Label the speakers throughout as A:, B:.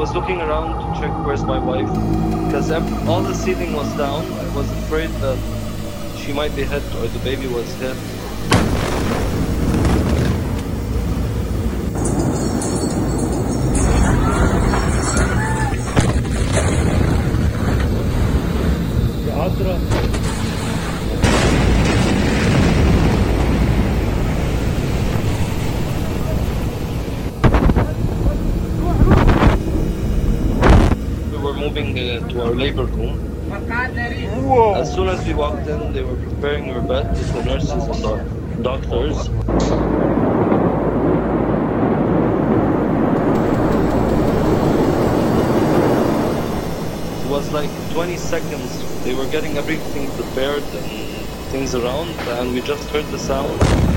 A: was looking around to check where's my wife because all the ceiling was down. I was afraid that she might be hit or the baby was hit. To our labor room. Whoa. As soon as we walked in, they were preparing our bed with the nurses and the doctors. It was like 20 seconds. They were getting everything prepared and things around, and we just heard the sound.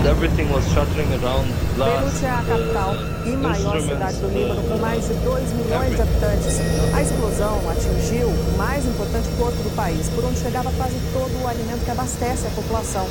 A: And everything was shuttering around
B: Beirute é a capital e maior cidade do Líbano, com mais de 2 milhões de habitantes. A explosão atingiu o mais importante porto do país, por onde chegava quase todo o alimento que abastece a população.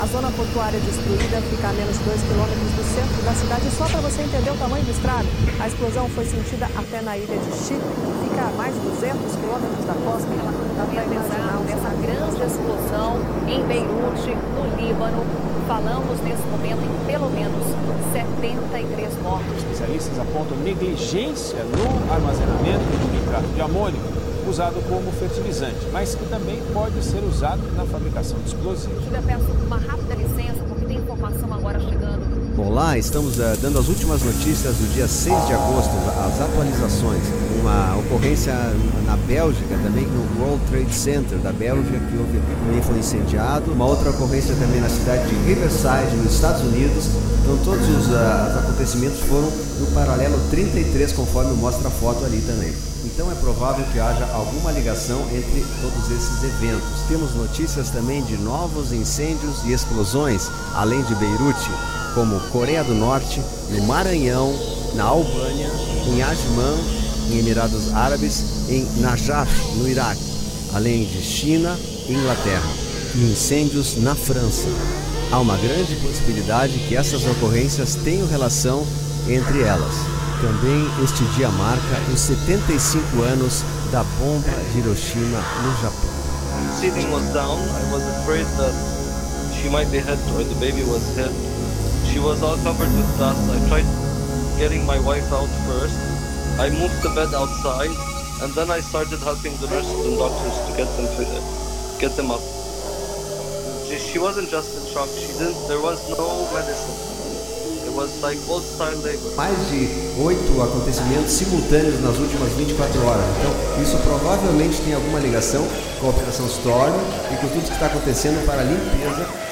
B: A zona portuária destruída fica a menos de 2 quilômetros do centro da cidade. E só para você entender o tamanho do estrago, a explosão foi sentida até na ilha de Chipre, que fica a mais de 200 quilômetros da costa.
C: Dá para imaginar dessa grande explosão em Beirute, no Líbano. Falamos nesse momento em pelo menos 73 mortos.
D: Especialistas apontam negligência no armazenamento do nitrato de amônio usado como fertilizante, mas que também pode ser usado na fabricação de explosivos.
C: Eu peço uma rápida licença, porque tem informação agora chegando.
E: Bom, lá estamos uh, dando as últimas notícias do dia 6 de agosto, as atualizações. Uma ocorrência na Bélgica, também no World Trade Center da Bélgica, que houve, também foi incendiado. Uma outra ocorrência também na cidade de Riverside, nos Estados Unidos. Então todos os, uh, acontecimentos foram no paralelo 33, conforme mostra a foto ali também. Então é provável que haja alguma ligação entre todos esses eventos. Temos notícias também de novos incêndios e explosões, além de Beirute, como Coreia do Norte, no Maranhão, na Albânia, em Ajman, em Emirados Árabes, em Najaf, no Iraque, além de China e Inglaterra, e incêndios na França. Há uma grande possibilidade que essas ocorrências tenham relação entre elas. Também este dia marca os 75 anos da bomba de Hiroshima no Japão.
A: Sitting was down. I was afraid that she might be hit or the baby was hit. She was all covered with dust. I tried getting my wife out first. I moved the bed outside and then I started helping the nurses and doctors to get them get them up. She, wasn't just in shock. She didn't. There was no medicine.
E: Mais de oito acontecimentos simultâneos nas últimas 24 horas. Então, isso provavelmente tem alguma ligação com a Operação Storm e com tudo que está acontecendo para a limpeza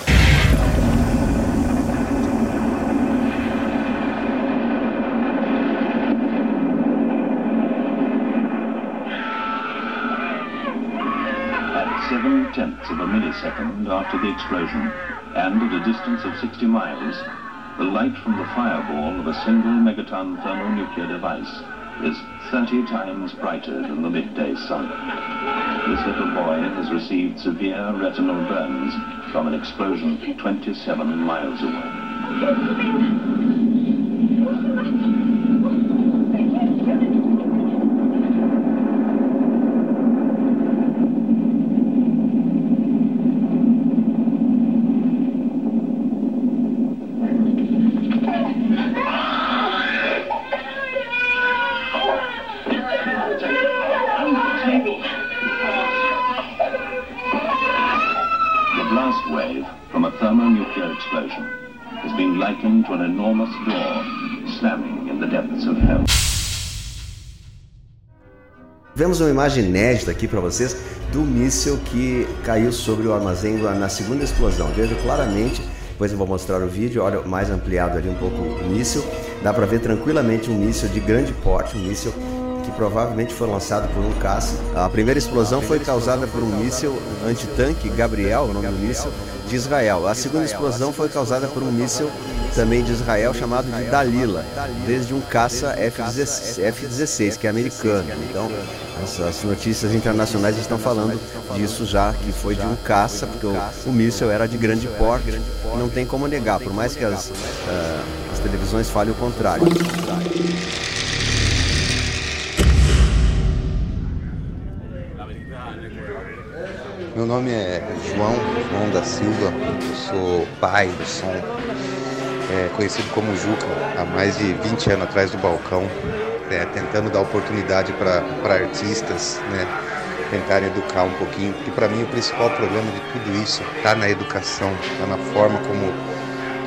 F: tenths of a millisecond after the explosion, and at a distance of 60 miles, the light from the fireball of a single megaton thermonuclear device is 30 times brighter than the midday sun. This little boy has received severe retinal burns from an explosion 27 miles away.
E: Vemos uma imagem inédita aqui para vocês do míssil que caiu sobre o armazém na segunda explosão. Veja claramente, depois eu vou mostrar o vídeo, olha mais ampliado ali um pouco o míssil. Dá para ver tranquilamente um míssil de grande porte, um míssil que provavelmente foi lançado por um caça. A primeira explosão foi causada por um míssil antitanque, Gabriel, o nome do míssil, de Israel. A segunda explosão foi causada por um míssil também de Israel chamado de Dalila, desde um caça F-16, que é americano. Então, as notícias internacionais estão falando disso já, que foi de um caça, porque o, o míssil era de grande porte, não tem como negar, por mais que as, uh, as televisões falem o contrário.
G: Meu nome é João, João da Silva, eu sou pai do som, é, conhecido como Juca, há mais de 20 anos atrás do balcão, é, tentando dar oportunidade para artistas, né, tentarem educar um pouquinho, porque para mim o principal problema de tudo isso está na educação, está na forma como,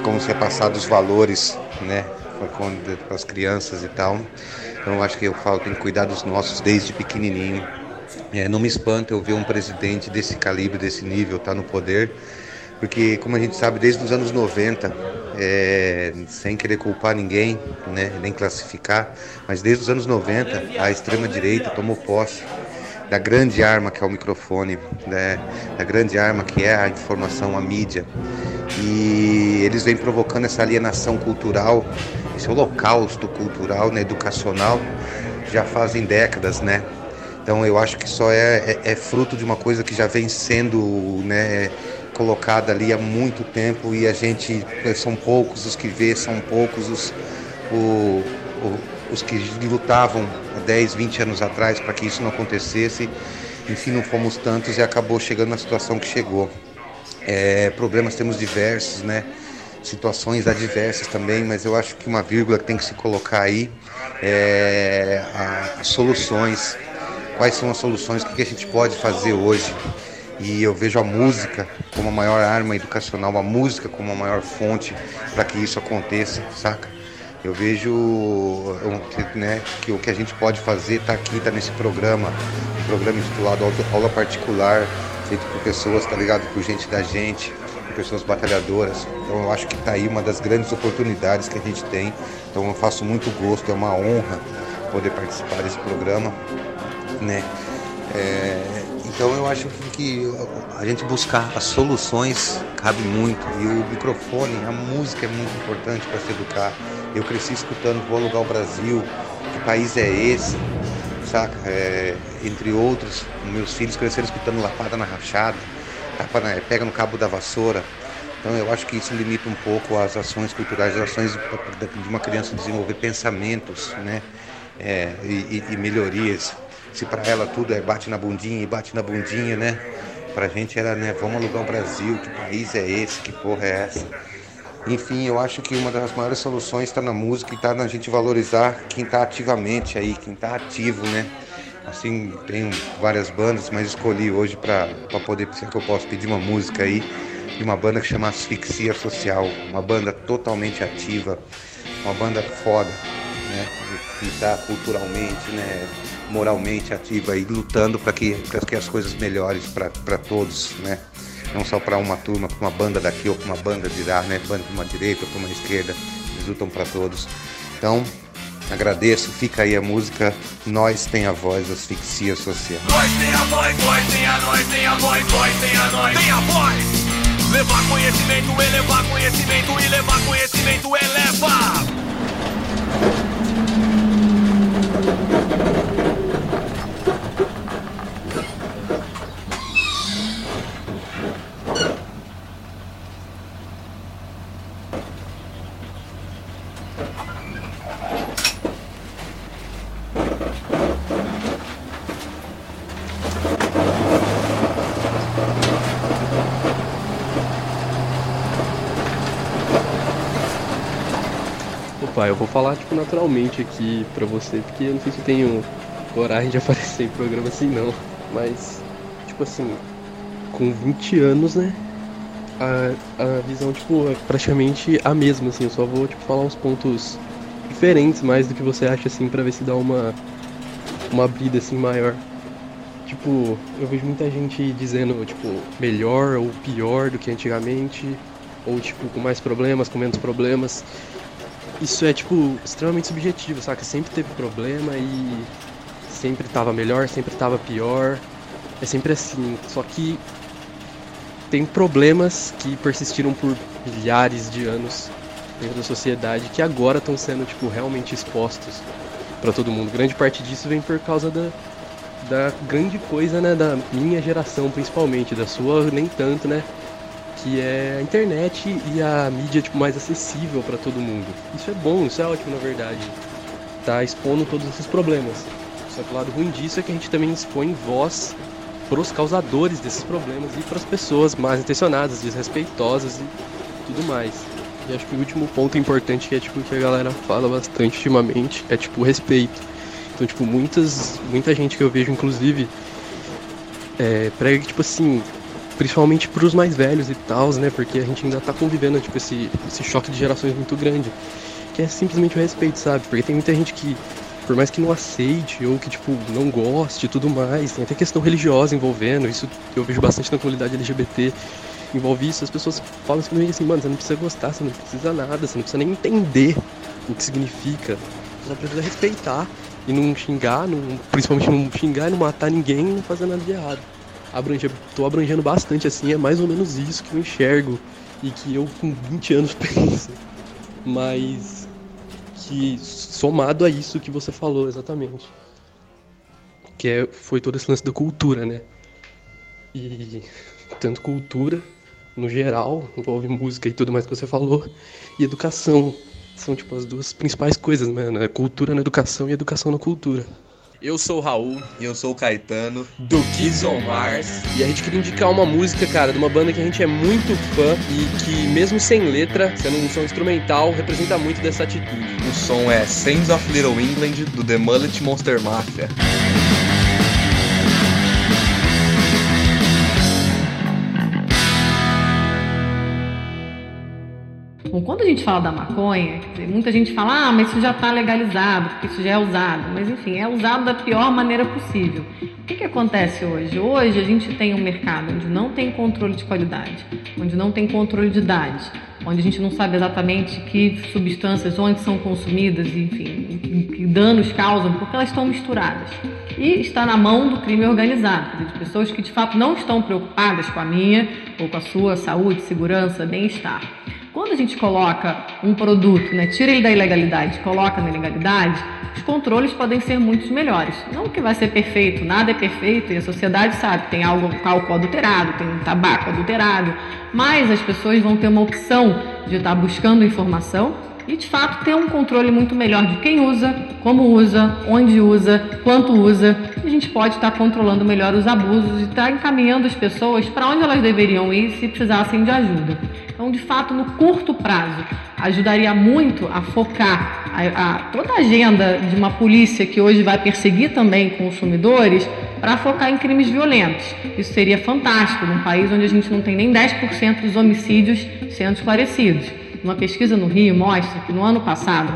G: como se é passado os valores, né, para as crianças e tal. Então acho que eu falo, tem que cuidar dos nossos desde pequenininho, é, não me espanta eu ver um presidente desse calibre, desse nível, estar tá no poder, porque, como a gente sabe, desde os anos 90, é, sem querer culpar ninguém, né, nem classificar, mas desde os anos 90, a extrema-direita tomou posse da grande arma que é o microfone, né, da grande arma que é a informação, a mídia. E eles vêm provocando essa alienação cultural, esse holocausto cultural, né, educacional, já fazem décadas, né? Então eu acho que só é, é, é fruto de uma coisa que já vem sendo né, colocada ali há muito tempo e a gente são poucos os que vê, são poucos os, o, o, os que lutavam há 10, 20 anos atrás para que isso não acontecesse. Enfim, não fomos tantos e acabou chegando na situação que chegou. É, problemas temos diversos, né? situações adversas também, mas eu acho que uma vírgula que tem que se colocar aí é as soluções quais são as soluções, o que a gente pode fazer hoje. E eu vejo a música como a maior arma educacional, a música como a maior fonte para que isso aconteça, saca? Eu vejo né, que o que a gente pode fazer está aqui, está nesse programa, um programa intitulado Aula Particular, feito por pessoas, tá ligado? Por gente da gente, por pessoas batalhadoras. Então eu acho que está aí uma das grandes oportunidades que a gente tem. Então eu faço muito gosto, é uma honra poder participar desse programa né? É, então eu acho que a gente buscar as soluções cabe muito e o microfone, a música é muito importante para se educar. Eu cresci escutando Vou Alugar o Brasil, que país é esse, saca? É, entre outros, meus filhos cresceram escutando Lapada na Rachada, tapa na, Pega no Cabo da Vassoura. Então eu acho que isso limita um pouco as ações culturais, as ações de uma criança desenvolver pensamentos, né? É, e, e melhorias se para ela tudo é bate na bundinha e bate na bundinha, né? Pra gente era, né, vamos alugar o Brasil, que país é esse, que porra é essa? Enfim, eu acho que uma das maiores soluções está na música e está na gente valorizar quem está ativamente aí, quem está ativo, né? Assim, tenho várias bandas, mas escolhi hoje para poder, se é que eu posso pedir uma música aí, de uma banda que chama Asfixia Social, uma banda totalmente ativa, uma banda foda, né? Que está culturalmente, né? Moralmente ativa e lutando para que, que as coisas melhores para todos, né? Não só para uma turma, para uma banda daqui ou para uma banda de lá, né? Banda para uma direita ou para uma esquerda, eles lutam para todos. Então, agradeço, fica aí a música Nós tem a voz, asfixia social.
H: Nós tem a voz, nós tem a nós, tem a voz, nós tem a nós, tem a voz. Levar conhecimento, elevar conhecimento e levar conhecimento eleva.
I: Eu vou falar tipo naturalmente aqui pra você, porque eu não sei se eu tenho coragem de aparecer em programa assim não. Mas, tipo assim, com 20 anos, né? A, a visão, tipo, é praticamente a mesma, assim, eu só vou tipo, falar uns pontos diferentes mais do que você acha assim pra ver se dá uma. uma brida assim maior. Tipo, eu vejo muita gente dizendo, tipo, melhor ou pior do que antigamente, ou tipo, com mais problemas, com menos problemas isso é, tipo, extremamente subjetivo, saca? Sempre teve problema e sempre tava melhor, sempre tava pior. É sempre assim. Só que tem problemas que persistiram por milhares de anos dentro da sociedade que agora estão sendo, tipo, realmente expostos para todo mundo. Grande parte disso vem por causa da, da grande coisa, né, da minha geração principalmente, da sua nem tanto, né? Que é a internet e a mídia tipo, mais acessível para todo mundo. Isso é bom, isso é ótimo na verdade. Tá expondo todos esses problemas. Só que o lado ruim disso é que a gente também expõe voz pros causadores desses problemas e para as pessoas mais intencionadas, desrespeitosas e tudo mais. E acho que o último ponto importante que é tipo que a galera fala bastante ultimamente é tipo o respeito. Então, tipo, muitas, muita gente que eu vejo, inclusive, é, prega que, tipo assim, principalmente pros mais velhos e tal, né? Porque a gente ainda tá convivendo, tipo, esse, esse choque de gerações muito grande. Que é simplesmente o respeito, sabe? Porque tem muita gente que, por mais que não aceite ou que, tipo, não goste e tudo mais, tem até questão religiosa envolvendo, isso eu vejo bastante na comunidade LGBT, envolve isso, as pessoas falam simplesmente assim, mano, você não precisa gostar, você não precisa nada, você não precisa nem entender o que significa, você só precisa respeitar e não xingar, não, principalmente não xingar e não matar ninguém e não fazer nada de errado. Abrange, tô abrangendo bastante assim, é mais ou menos isso que eu enxergo e que eu com 20 anos penso. Mas que somado a isso que você falou exatamente. Que é, foi todo esse lance da cultura, né? E tanto cultura no geral, envolve música e tudo mais que você falou, e educação. São tipo as duas principais coisas, né? Cultura na educação e educação na cultura.
J: Eu sou o Raul.
K: E eu sou o Caetano.
J: Do Kids on Mars.
I: E a gente queria indicar uma música, cara, de uma banda que a gente é muito fã e que, mesmo sem letra, sendo um som instrumental, representa muito dessa atitude.
K: O som é Saints of Little England, do The Mullet Monster Mafia.
L: Bom, quando a gente fala da maconha, muita gente fala, ah, mas isso já está legalizado, porque isso já é usado. Mas enfim, é usado da pior maneira possível. O que, que acontece hoje? Hoje a gente tem um mercado onde não tem controle de qualidade, onde não tem controle de idade, onde a gente não sabe exatamente que substâncias, onde são consumidas, enfim, que danos causam, porque elas estão misturadas. E está na mão do crime organizado, de pessoas que de fato não estão preocupadas com a minha ou com a sua saúde, segurança, bem-estar. Quando a gente coloca um produto, né, tira ele da ilegalidade, coloca na legalidade, os controles podem ser muito melhores. Não que vai ser perfeito, nada é perfeito e a sociedade sabe tem algo álcool adulterado, tem tabaco adulterado, mas as pessoas vão ter uma opção de estar buscando informação e de fato ter um controle muito melhor de quem usa, como usa, onde usa, quanto usa. E a gente pode estar controlando melhor os abusos e estar encaminhando as pessoas para onde elas deveriam ir se precisassem de ajuda. Então, de fato, no curto prazo, ajudaria muito a focar a, a, toda a agenda de uma polícia que hoje vai perseguir também consumidores para focar em crimes violentos. Isso seria fantástico num país onde a gente não tem nem 10% dos homicídios sendo esclarecidos. Uma pesquisa no Rio mostra que no ano passado,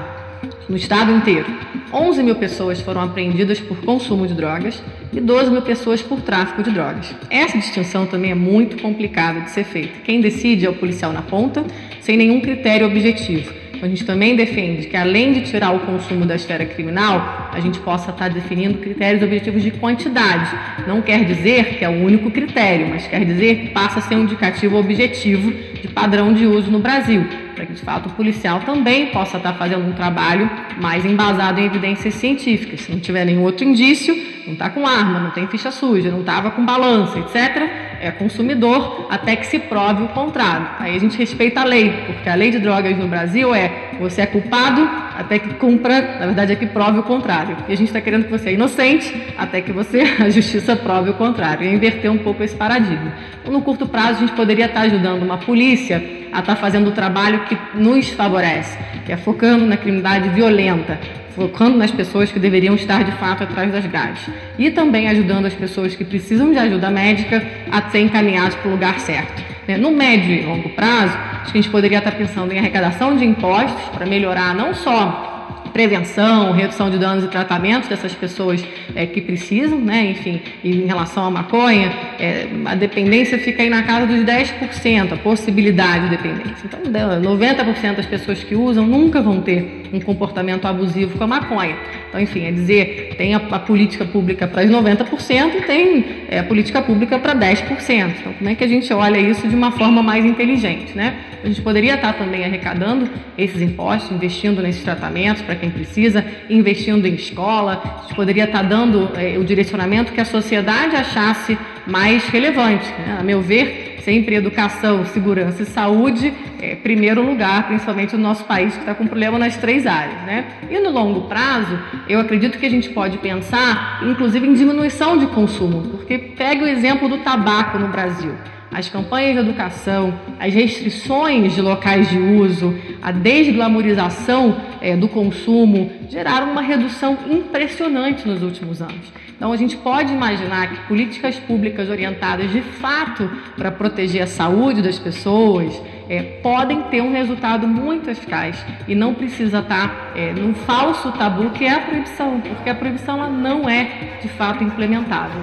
L: no estado inteiro, 11 mil pessoas foram apreendidas por consumo de drogas e 12 mil pessoas por tráfico de drogas. Essa distinção também é muito complicada de ser feita. Quem decide é o policial na ponta, sem nenhum critério objetivo. A gente também defende que, além de tirar o consumo da esfera criminal, a gente possa estar definindo critérios objetivos de quantidade. Não quer dizer que é o único critério, mas quer dizer que passa a ser um indicativo objetivo de padrão de uso no Brasil para que de fato o policial também possa estar fazendo um trabalho mais embasado em evidências científicas. Se não tiver nenhum outro indício, não está com arma, não tem ficha suja, não estava com balança, etc., é consumidor até que se prove o contrário. Aí a gente respeita a lei, porque a lei de drogas no Brasil é você é culpado até que cumpra, na verdade é que prove o contrário. E a gente está querendo que você é inocente até que você, a justiça prove o contrário. E inverter um pouco esse paradigma. Então, no curto prazo, a gente poderia estar ajudando uma polícia a estar fazendo o trabalho que nos favorece, que é focando na criminalidade violenta, focando nas pessoas que deveriam estar de fato atrás das grades. E também ajudando as pessoas que precisam de ajuda médica a ser encaminhadas para o lugar certo. Né? No médio e longo prazo, acho que a gente poderia estar pensando em arrecadação de impostos para melhorar não só prevenção, redução de danos e tratamentos dessas pessoas é, que precisam, né? enfim, em relação à maconha, é, a dependência fica aí na casa dos 10%, a possibilidade de dependência. Então, 90% das pessoas que usam nunca vão ter um comportamento abusivo com a maconha. Então, enfim, é dizer, tem a, a política pública para os 90% e tem é, a política pública para 10%. Então, como é que a gente olha isso de uma forma mais inteligente, né? A gente poderia estar também arrecadando esses impostos, investindo nesses tratamentos para quem precisa, investindo em escola, a gente poderia estar dando é, o direcionamento que a sociedade achasse mais relevante. Né? A meu ver, sempre educação, segurança e saúde, é, primeiro lugar, principalmente no nosso país que está com problema nas três áreas. Né? E no longo prazo, eu acredito que a gente pode pensar, inclusive, em diminuição de consumo, porque pegue o exemplo do tabaco no Brasil as campanhas de educação, as restrições de locais de uso, a desglamorização é, do consumo geraram uma redução impressionante nos últimos anos. Então, a gente pode imaginar que políticas públicas orientadas de fato para proteger a saúde das pessoas é, podem ter um resultado muito eficaz e não precisa estar é, num falso tabu que é a proibição, porque a proibição ela não é de fato implementável.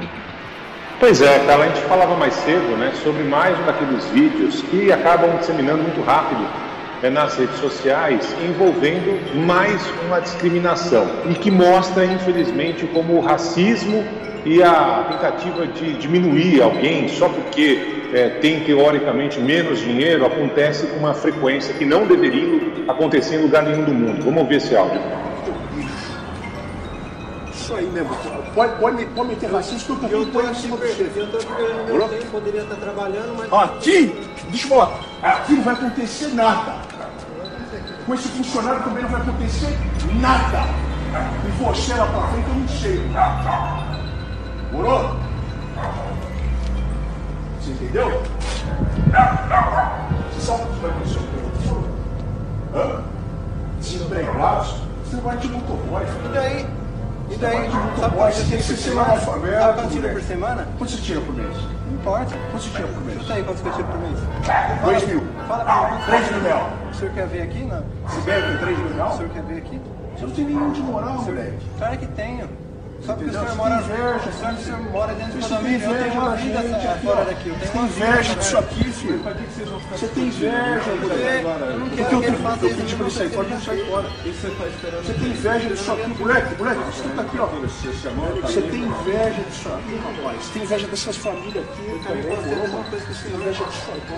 M: Pois é, Carla, a gente falava mais cedo né, sobre mais um daqueles vídeos que acabam disseminando muito rápido né, nas redes sociais, envolvendo mais uma discriminação e que mostra, infelizmente, como o racismo e a tentativa de diminuir alguém só porque é, tem teoricamente menos dinheiro acontece com uma frequência que não deveria acontecer em lugar nenhum do mundo. Vamos ouvir esse áudio.
N: Isso aí mesmo. Pode, pode, pode meter racista que eu estou em cima de você. Eu estou meu tempo, poderia estar trabalhando, mas. Aqui, deixa eu falar, aqui não vai acontecer nada. Com esse funcionário também não vai acontecer nada. E você lá pra frente eu não sei. Morou? Você entendeu? Você sabe o que vai acontecer com o? Hã? Desempregados? Você vai de motoboy. E daí? E daí? Sabe quanto você tira por semana? Sabe quanto tira por semana? Quanto você tira por mês? Quanto você tira por mês? Chuta aí quanto você tira por mês. 2 mil. Fala pra mim. 3 mil real. O senhor quer ver aqui? Não. Se bebe com 3 mil real? O senhor quer ver aqui? Você não tem nenhum de moral, moleque. Claro que tenho. Só porque o senhor mora que o senhor mora dentro do condomínio, eu tenho uma vida fora daqui. Eu tenho uma inveja disso aqui, filho. Você tem inveja, moleque. Eu não quero que ele faça isso. Eu pedi pra ele sair fora, não sai fora. Você tem inveja disso aqui, moleque, moleque, escuta aqui, ó. Você tem inveja disso aqui, rapaz. Você tem inveja dessas famílias aqui também? Você tem inveja disso aqui.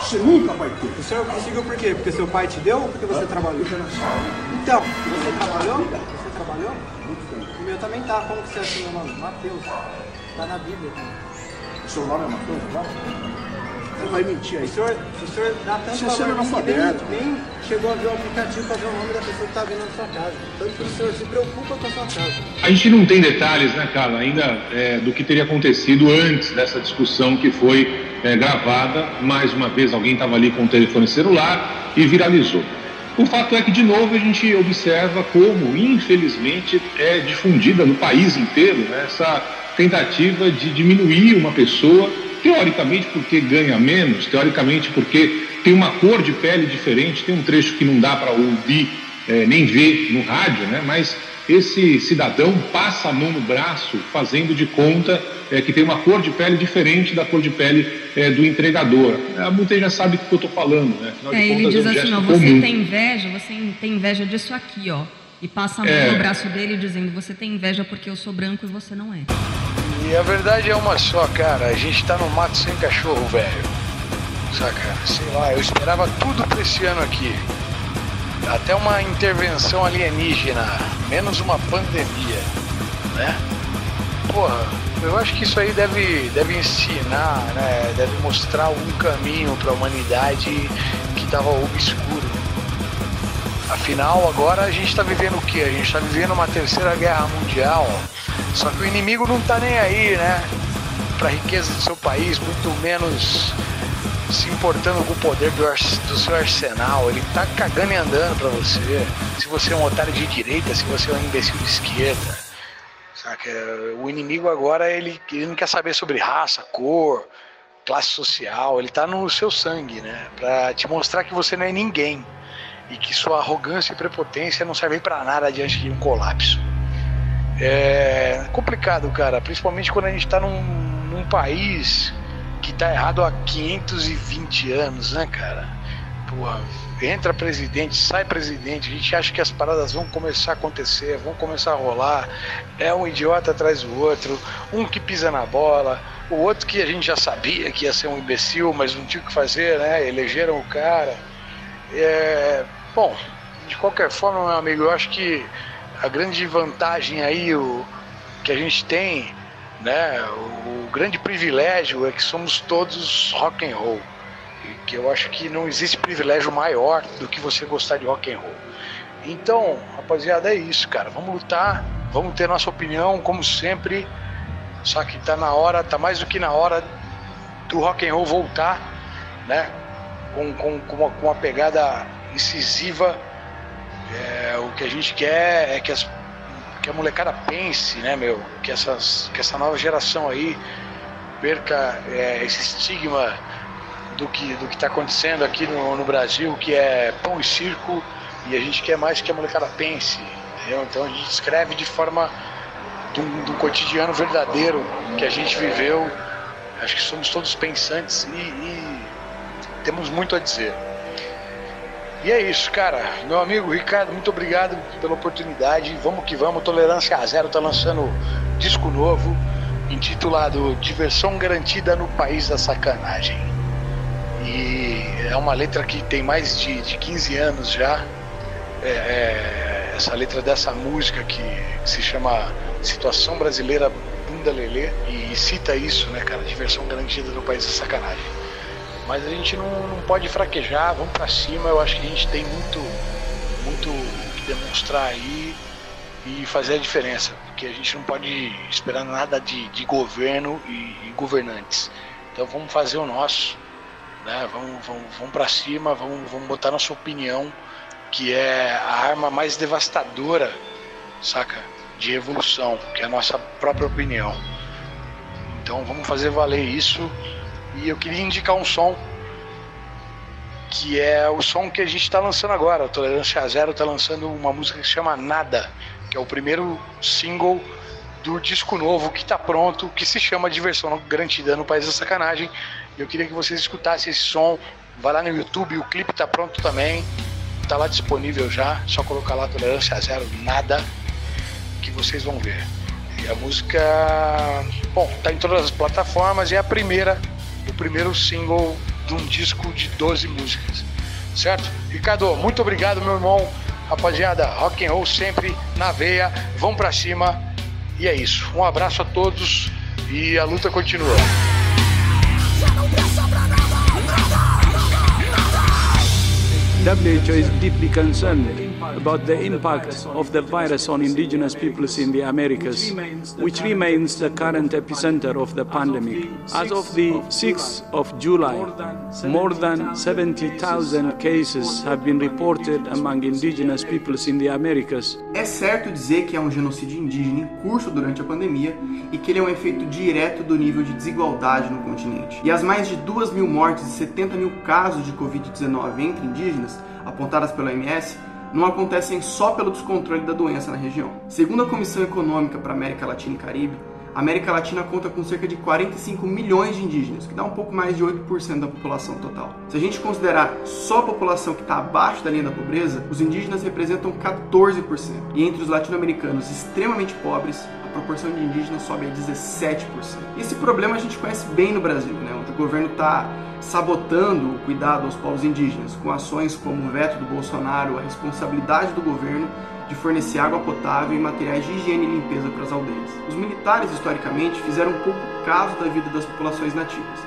N: Você nunca vai ter. O senhor conseguiu por quê? Porque seu pai te deu ou porque você trabalhou? Então, você trabalhou? Você trabalhou? O meu também tá. Como que você acha meu nome? Mateus. Tá na Bíblia. O seu nome é Mateus, tá? Você vai mentir aí. O senhor, o senhor dá tanto Você valor que nem, nem chegou a ver o aplicativo para ver o nome da pessoa que está vindo na sua casa. Tanto que o senhor se preocupa com a sua casa.
M: A gente não tem detalhes, né, Carla, ainda é, do que teria acontecido antes dessa discussão que foi é, gravada. Mais uma vez, alguém estava ali com o telefone celular e viralizou. O fato é que, de novo, a gente observa como, infelizmente, é difundida no país inteiro né, essa tentativa de diminuir uma pessoa, teoricamente porque ganha menos, teoricamente porque tem uma cor de pele diferente, tem um trecho que não dá para ouvir é, nem ver no rádio, né, mas esse cidadão passa a mão no braço, fazendo de conta é, que tem uma cor de pele diferente da cor de pele é, do entregador. É, muita gente já sabe do que eu estou falando, né?
O: Afinal é, ele diz é um assim, não, você tem inveja, você tem inveja disso aqui, ó. E passa a mão é. no braço dele dizendo, você tem inveja porque eu sou branco e você não é.
N: E a verdade é uma só, cara. A gente tá no mato sem cachorro, velho. Saca? Sei lá, eu esperava tudo pra esse ano aqui. Até uma intervenção alienígena, menos uma pandemia, né? Porra, eu acho que isso aí deve, deve ensinar, né? deve mostrar um caminho para a humanidade que estava obscuro. Afinal, agora a gente está vivendo o que? A gente está vivendo uma terceira guerra mundial. Só que o inimigo não está nem aí, né? Para a riqueza do seu país, muito menos se importando com o poder do, do seu arsenal. Ele está cagando e andando para você. Se você é um otário de direita, se você é um imbecil de esquerda. Saca? O inimigo agora ele, ele não quer saber sobre raça, cor, classe social, ele tá no seu sangue, né? Pra te mostrar que você não é ninguém e que sua arrogância e prepotência não servem para nada diante de um colapso. É complicado, cara, principalmente quando a gente tá num, num país tá errado há 520 anos, né, cara? Porra entra presidente, sai presidente, a gente acha que as paradas vão começar a acontecer, vão começar a rolar, é um idiota atrás do outro, um que pisa na bola, o outro que a gente já sabia que ia ser um imbecil, mas não tinha o que fazer, né? Elegeram o cara. É... Bom, de qualquer forma, meu amigo, eu acho que a grande vantagem aí o, que a gente tem né? O, o grande privilégio é que somos todos rock and roll. E que eu acho que não existe privilégio maior do que você gostar de rock and roll. Então, rapaziada, é isso, cara. Vamos lutar, vamos ter nossa opinião, como sempre. Só que tá na hora, tá mais do que na hora do rock and roll voltar, né? Com, com, com, uma, com uma pegada incisiva. É, o que a gente quer é que, as, que a molecada pense, né, meu? Que, essas, que essa nova geração aí perca é, esse estigma do que do que está acontecendo aqui no, no Brasil, que é pão e circo e a gente quer mais que a molecada pense. Entendeu? Então a gente escreve de forma do, cotidiano verdadeiro que a gente viveu. Acho que somos todos pensantes e, e temos muito a dizer. E é isso, cara. Meu amigo Ricardo, muito obrigado pela oportunidade. Vamos que vamos. Tolerância a Zero tá lançando disco novo intitulado Diversão Garantida no País da Sacanagem. E é uma letra que tem mais de, de 15 anos já é, é, essa letra dessa música que, que, se chama Situação Brasileira Bunda Lelê e cita isso, né, cara? Diversão garantida no país da sacanagem. Mas a gente não, não pode fraquejar, vamos para cima. Eu acho que a gente tem muito, muito que demonstrar aí e fazer a diferença, porque a gente não pode esperar nada de, de governo e, e governantes. Então vamos fazer o nosso, né? Vamos, vamos, vamos para cima, vamos, vamos botar nossa opinião que é a arma mais devastadora, saca? De revolução, que é a nossa própria opinião. Então vamos fazer valer isso. E eu queria indicar um som que é o som que a gente está lançando agora. A Tolerância Zero está lançando uma música que se chama Nada, que é o primeiro single do disco novo que está pronto, que se chama Diversão Garantida no País da Sacanagem. Eu queria que vocês escutassem esse som. Vai lá no YouTube, o clipe está pronto também tá lá disponível já, só colocar lá tolerância zero, nada, que vocês vão ver. E a música, bom, tá em todas as plataformas e é a primeira, o primeiro single de um disco de 12 músicas. Certo? Ricardo, muito obrigado, meu irmão. Rapaziada, rock and roll sempre na veia, vão para cima. E é isso. Um abraço a todos e a luta continua.
P: WHO is deeply concerned about the impact of the virus on indigenous peoples in the Americas, which remains the current epicenter of the pandemic. As of the 6th of July, more than 70,000 cases have been reported among indigenous peoples in the Americas.
Q: É certo dizer que é um genocídio indígena em curso durante a pandemia e que ele é um efeito direto do nível de desigualdade no continente. E as mais de 2 mil mortes e 70 mil casos de Covid-19 entre indígenas apontadas pela OMS não acontecem só pelo descontrole da doença na região. Segundo a Comissão Econômica para a América Latina e Caribe, a América Latina conta com cerca de 45 milhões de indígenas, que dá um pouco mais de 8% da população total. Se a gente considerar só a população que está abaixo da linha da pobreza, os indígenas representam 14%. E entre os latino-americanos extremamente pobres, a proporção de indígenas sobe a 17%. Esse problema a gente conhece bem no Brasil, né? onde o governo está sabotando o cuidado aos povos indígenas, com ações como o veto do Bolsonaro, a responsabilidade do governo de fornecer água potável e materiais de higiene e limpeza para as aldeias. Os militares, historicamente, fizeram pouco caso da vida das populações nativas.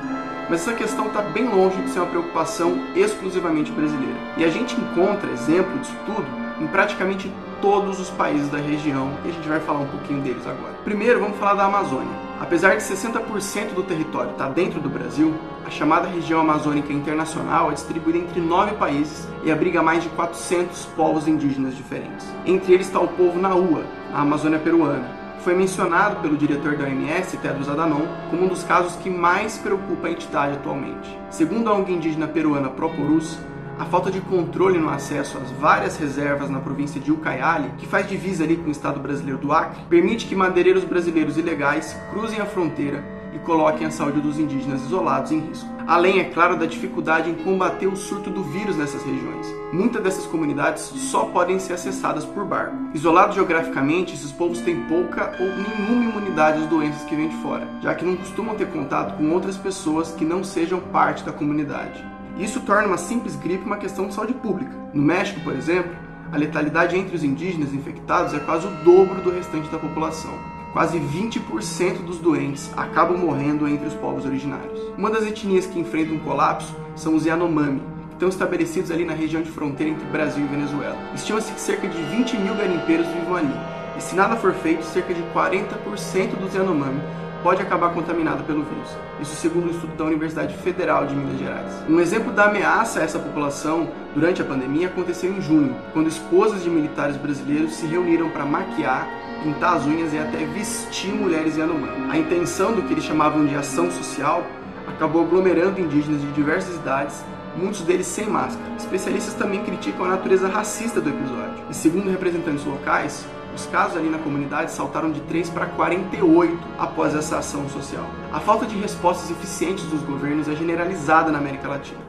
Q: Mas essa questão está bem longe de ser uma preocupação exclusivamente brasileira. E a gente encontra exemplo disso tudo em praticamente todos os países da região e a gente vai falar um pouquinho deles agora. Primeiro, vamos falar da Amazônia. Apesar de 60% do território estar tá dentro do Brasil, a chamada região amazônica internacional é distribuída entre nove países e abriga mais de 400 povos indígenas diferentes. Entre eles está o povo Naua, na Amazônia peruana. Foi mencionado pelo diretor da OMS, Tedros Adhanom, como um dos casos que mais preocupa a entidade atualmente. Segundo a ONG indígena peruana Proporus, a falta de controle no acesso às várias reservas na província de Ucayali, que faz divisa ali com o estado brasileiro do Acre, permite que madeireiros brasileiros ilegais cruzem a fronteira e coloquem a saúde dos indígenas isolados em risco. Além, é claro, da dificuldade em combater o surto do vírus nessas regiões. Muitas dessas comunidades só podem ser acessadas por barco. Isolados geograficamente, esses povos têm pouca ou nenhuma imunidade às doenças que vêm de fora, já que não costumam ter contato com outras pessoas que não sejam parte da comunidade. Isso torna uma simples gripe uma questão de saúde pública. No México, por exemplo, a letalidade entre os indígenas infectados é quase o dobro do restante da população. quase 20% dos doentes acabam morrendo entre os povos originários. Uma das etnias que enfrentam um colapso são os Yanomami, que estão estabelecidos ali na região de fronteira entre Brasil e Venezuela. Estima-se que cerca de 20 mil garimpeiros vivam ali, e se nada for feito, cerca de 40% dos Yanomami pode acabar contaminada pelo vírus. Isso segundo um estudo da Universidade Federal de Minas Gerais. Um exemplo da ameaça a essa população durante a pandemia aconteceu em junho, quando esposas de militares brasileiros se reuniram para maquiar, pintar as unhas e até vestir mulheres Yanomami. A intenção do que eles chamavam de ação social acabou aglomerando indígenas de diversas idades muitos deles sem máscara. Especialistas também criticam a natureza racista do episódio. E segundo representantes locais, os casos ali na comunidade saltaram de 3 para 48 após essa ação social. A falta de respostas eficientes dos governos é generalizada na América Latina.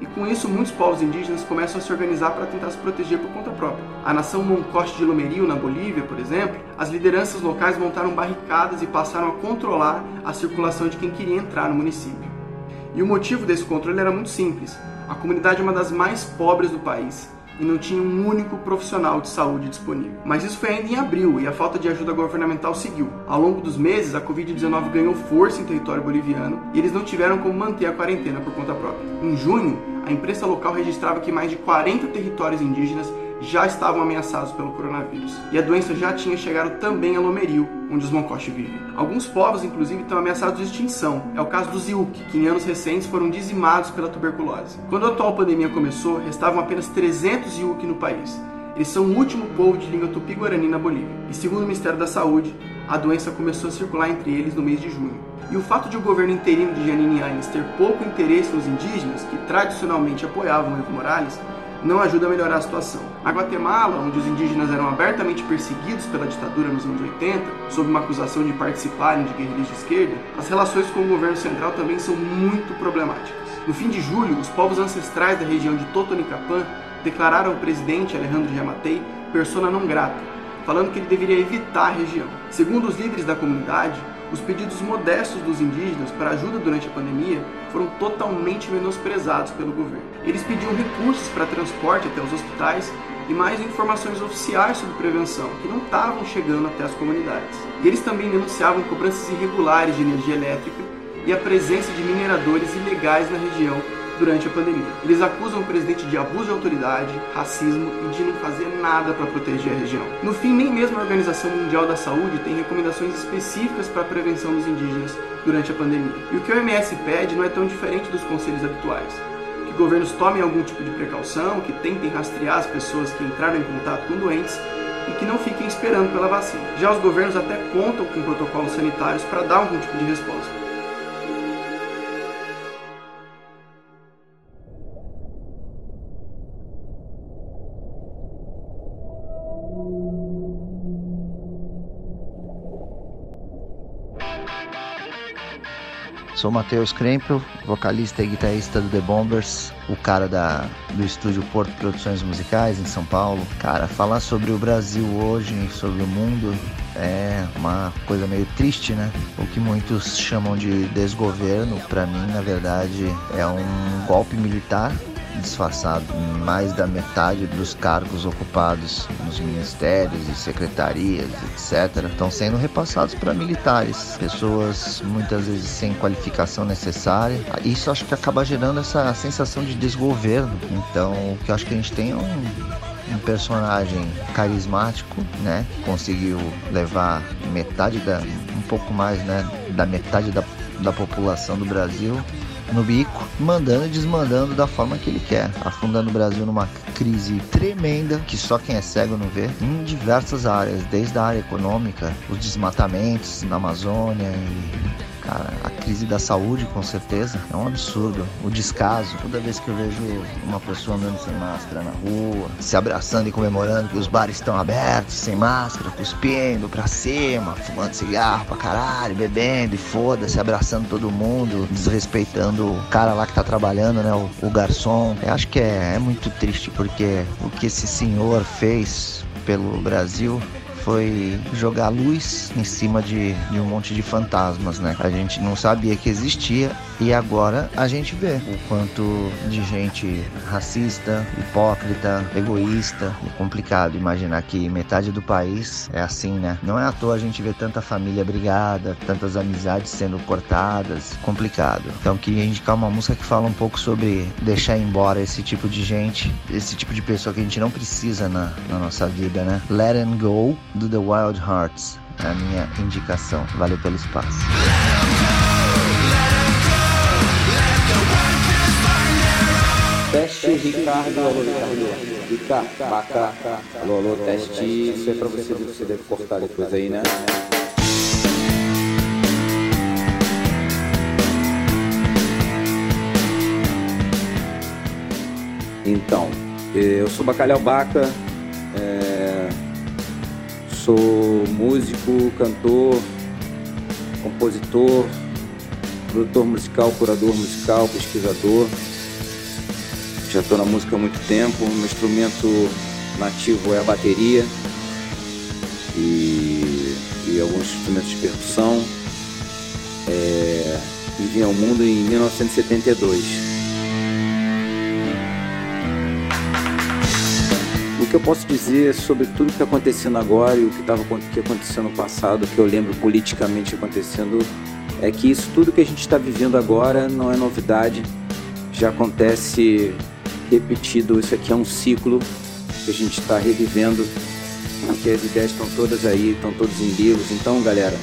Q: E com isso, muitos povos indígenas começam a se organizar para tentar se proteger por conta própria. A nação Moncoste de Lomerio, na Bolívia, por exemplo, as lideranças locais montaram barricadas e passaram a controlar a circulação de quem queria entrar no município. E o motivo desse controle era muito simples. A comunidade é uma das mais pobres do país e não tinha um único profissional de saúde disponível. Mas isso foi ainda em abril e a falta de ajuda governamental seguiu. Ao longo dos meses, a Covid-19 ganhou força em território boliviano e eles não tiveram como manter a quarentena por conta própria. Em junho, a imprensa local registrava que mais de 40 territórios indígenas já estavam ameaçados pelo coronavírus. E a doença já tinha chegado também a Lomeril, onde os Moncoche vivem. Alguns povos, inclusive, estão ameaçados de extinção. É o caso dos Iuk, que em anos recentes foram dizimados pela tuberculose. Quando a atual pandemia começou, restavam apenas 300 Iuk no país. Eles são o último povo de língua tupi-guarani na Bolívia. E segundo o Ministério da Saúde, a doença começou a circular entre eles no mês de junho. E o fato de o governo interino de Janine Áñez ter pouco interesse nos indígenas, que tradicionalmente apoiavam Evo Morales, não ajuda a melhorar a situação. Na Guatemala, onde os indígenas eram abertamente perseguidos pela ditadura nos anos 80, sob uma acusação de participarem de guerrilhas de esquerda, as relações com o governo central também são muito problemáticas. No fim de julho, os povos ancestrais da região de Totonicapã declararam o presidente Alejandro Yamatei persona não grata, falando que ele deveria evitar a região. Segundo os líderes da comunidade, os pedidos modestos dos indígenas para ajuda durante a pandemia foram totalmente menosprezados pelo governo. Eles pediam recursos para transporte até os hospitais e mais informações oficiais sobre prevenção, que não estavam chegando até as comunidades. E eles também denunciavam cobranças irregulares de energia elétrica e a presença de mineradores ilegais na região durante a pandemia. Eles acusam o presidente de abuso de autoridade, racismo e de não fazer nada para proteger a região. No fim, nem mesmo a Organização Mundial da Saúde tem recomendações específicas para a prevenção dos indígenas durante a pandemia. E o que a OMS pede não é tão diferente dos conselhos habituais. Que governos tomem algum tipo de precaução, que tentem rastrear as pessoas que entraram em contato com doentes e que não fiquem esperando pela vacina. Já os governos até contam com protocolos sanitários para dar algum tipo de resposta.
R: Sou Matheus Krempel, vocalista e guitarrista do The Bombers, o cara da, do estúdio Porto Produções Musicais em São Paulo. Cara, falar sobre o Brasil hoje, sobre o mundo, é uma coisa meio triste, né? O que muitos chamam de desgoverno, para mim, na verdade, é um golpe militar disfarçado. Mais da metade dos cargos ocupados nos ministérios e secretarias, etc., estão sendo repassados para militares, pessoas muitas vezes sem qualificação necessária. Isso acho que acaba gerando essa sensação de desgoverno. Então, o que eu acho que a gente tem é um um personagem carismático, né? Conseguiu levar metade da, um pouco mais, né, da metade da, da população do Brasil no bico, mandando e desmandando da forma que ele quer, afundando o Brasil numa crise tremenda que só quem é cego não vê, em diversas áreas, desde a área econômica, os desmatamentos na Amazônia e cara. A crise da saúde, com certeza, é um absurdo. O descaso. Toda vez que eu vejo uma pessoa andando sem máscara na rua, se abraçando e comemorando que os bares estão abertos, sem máscara, cuspindo pra cima, fumando cigarro pra caralho, bebendo e foda-se, abraçando todo mundo, desrespeitando o cara lá que tá trabalhando, né? O, o garçom. Eu acho que é, é muito triste porque o que esse senhor fez pelo Brasil foi jogar luz em cima de, de um monte de fantasmas, né? A gente não sabia que existia E agora a gente vê o quanto de gente racista, hipócrita, egoísta. É complicado imaginar que metade do país é assim, né? Não é à toa a gente ver tanta família brigada, tantas amizades sendo cortadas. Complicado. Então queria indicar uma música que fala um pouco sobre deixar embora esse tipo de gente, esse tipo de pessoa que a gente não precisa na, na nossa vida, né? Let and Go do The Wild Hearts. A minha indicação. Valeu pelo espaço.
S: Teste Ricardo, Ricardo. Ricardo, vaca. Alô, teste. Isso é pra você, você deve cortar depois aí, né? Então, eu sou Bacalhau Baca, sou músico, cantor, compositor, produtor musical, curador musical, pesquisador. Já estou na música há muito tempo. Meu instrumento nativo é a bateria e, e alguns instrumentos de percussão. É, e vim ao mundo em 1972. Que eu posso dizer sobre tudo que está acontecendo agora e o que estava que aconteceu no passado, que eu lembro politicamente acontecendo, é que isso tudo que a gente está vivendo agora não é novidade, já acontece repetido. Isso aqui é um ciclo que a gente está revivendo, porque as ideias estão todas aí, estão todos em livros. Então, galera,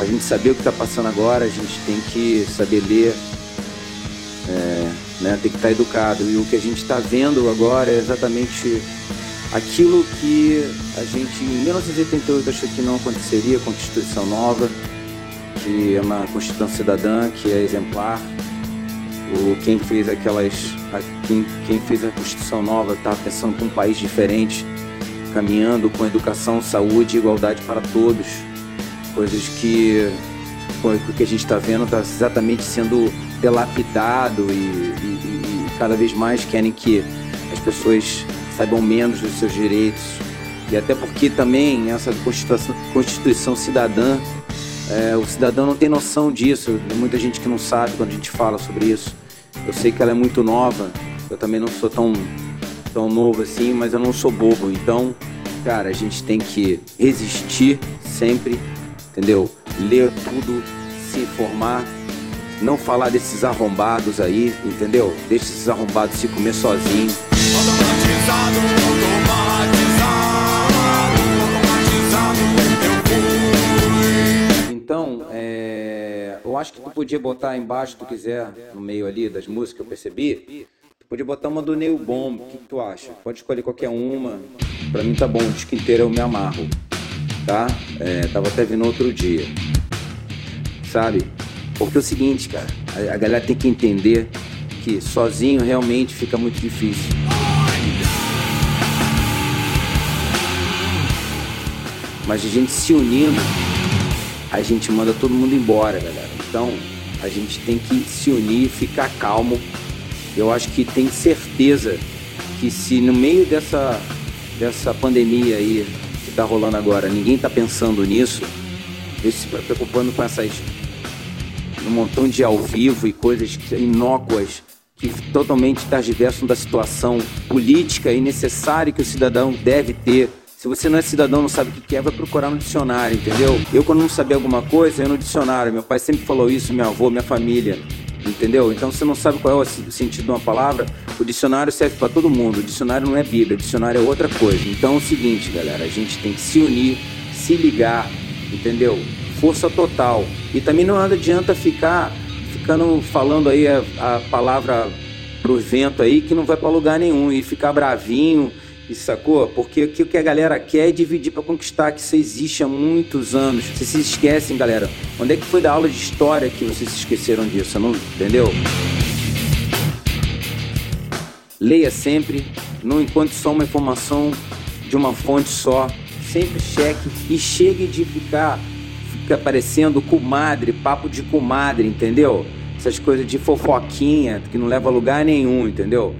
S: a gente saber o que está passando agora, a gente tem que saber ler, é, né, tem que estar tá educado. E o que a gente está vendo agora é exatamente aquilo que a gente em 1988 achou que não aconteceria, Constituição Nova, que é uma Constituição cidadã, que é exemplar. O, quem fez aquelas quem, quem fez a Constituição Nova está pensando com um país diferente, caminhando com educação, saúde e igualdade para todos. Coisas que o que a gente está vendo está exatamente sendo delapidado e, e, e cada vez mais querem que as pessoas saibam menos dos seus direitos. E até porque também essa Constituição, Constituição cidadã, é, o cidadão não tem noção disso. Tem muita gente que não sabe quando a gente fala sobre isso. Eu sei que ela é muito nova, eu também não sou tão, tão novo assim, mas eu não sou bobo. Então, cara, a gente tem que resistir sempre, entendeu? Ler tudo, se informar, não falar desses arrombados aí, entendeu? Deixa esses arrombados se comer sozinho. Então, é eu acho que tu podia botar embaixo, tu quiser, no meio ali das músicas, eu percebi. Tu podia botar uma do Neil Bomb. O que, que tu acha? Pode escolher qualquer uma. Pra mim tá bom, o disco inteiro eu me amarro. Tá? É, tava até vindo outro dia. Sabe? Porque é o seguinte, cara, a, a galera tem que entender que sozinho realmente fica muito difícil. Mas a gente se unindo, a gente manda todo mundo embora, galera. Então, a gente tem que se unir, ficar calmo. Eu acho que tem certeza que se no meio dessa, dessa pandemia aí que está rolando agora, ninguém está pensando nisso, se preocupando com essas um montão de ao vivo e coisas inócuas que totalmente diversas da situação política e necessária que o cidadão deve ter se você não é cidadão, não sabe o que é, vai procurar no dicionário, entendeu? Eu, quando não sabia alguma coisa, eu no dicionário. Meu pai sempre falou isso, meu avô, minha família, entendeu? Então, se você não sabe qual é o sentido de uma palavra, o dicionário serve para todo mundo. O dicionário não é Bíblia, o dicionário é outra coisa. Então, é o seguinte, galera, a gente tem que se unir, se ligar, entendeu? Força total. E também não adianta ficar ficando falando aí a, a palavra pro vento aí que não vai para lugar nenhum e ficar bravinho sacou? Porque o que a galera quer é dividir para conquistar, que isso existe há muitos anos. Vocês se esquecem, galera. Onde é que foi da aula de história que vocês se esqueceram disso? Não, entendeu? Leia sempre, não encontre só uma informação de uma fonte só. Sempre cheque e chegue de ficar, ficar parecendo comadre, papo de comadre, entendeu? Essas coisas de fofoquinha que não leva a lugar nenhum, entendeu?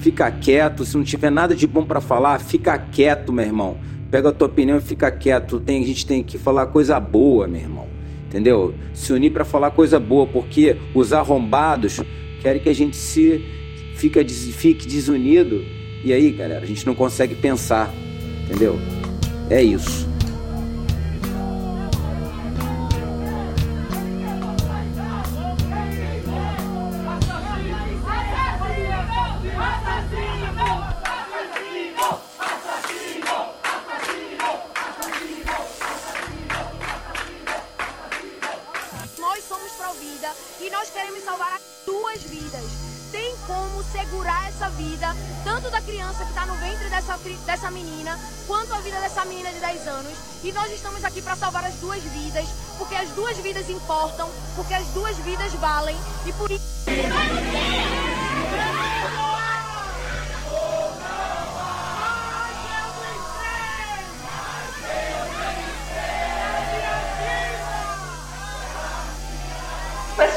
S: Fica quieto. Se não tiver nada de bom para falar, fica quieto, meu irmão. Pega a tua opinião e fica quieto. Tem, a gente tem que falar coisa boa, meu irmão. entendeu? Se unir para falar coisa boa, porque os arrombados querem que a gente se fica, fique desunido. E aí, galera, a gente não consegue pensar, entendeu? É isso.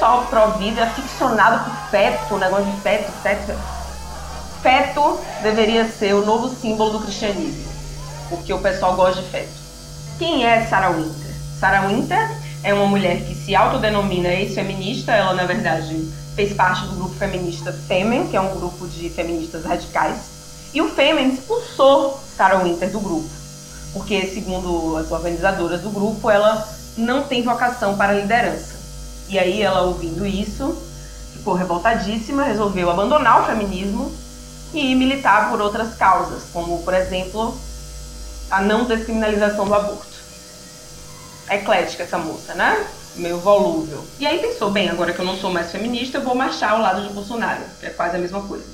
T: Pessoal pró-vida é ficcionado por feto, negócio de feto, feto. Feto deveria ser o novo símbolo do cristianismo, porque o pessoal gosta de feto. Quem é Sarah Winter? Sarah Winter é uma mulher que se autodenomina ex-feminista. Ela, na verdade, fez parte do grupo feminista Femen, que é um grupo de feministas radicais. E o Femen expulsou Sarah Winter do grupo, porque, segundo as organizadoras do grupo, ela não tem vocação para liderança. E aí, ela ouvindo isso, ficou revoltadíssima, resolveu abandonar o feminismo e militar por outras causas, como, por exemplo, a não descriminalização do aborto eclética essa moça, né? Meio volúvel. E aí pensou, bem, agora que eu não sou mais feminista, eu vou marchar ao lado de Bolsonaro, que é quase a mesma coisa.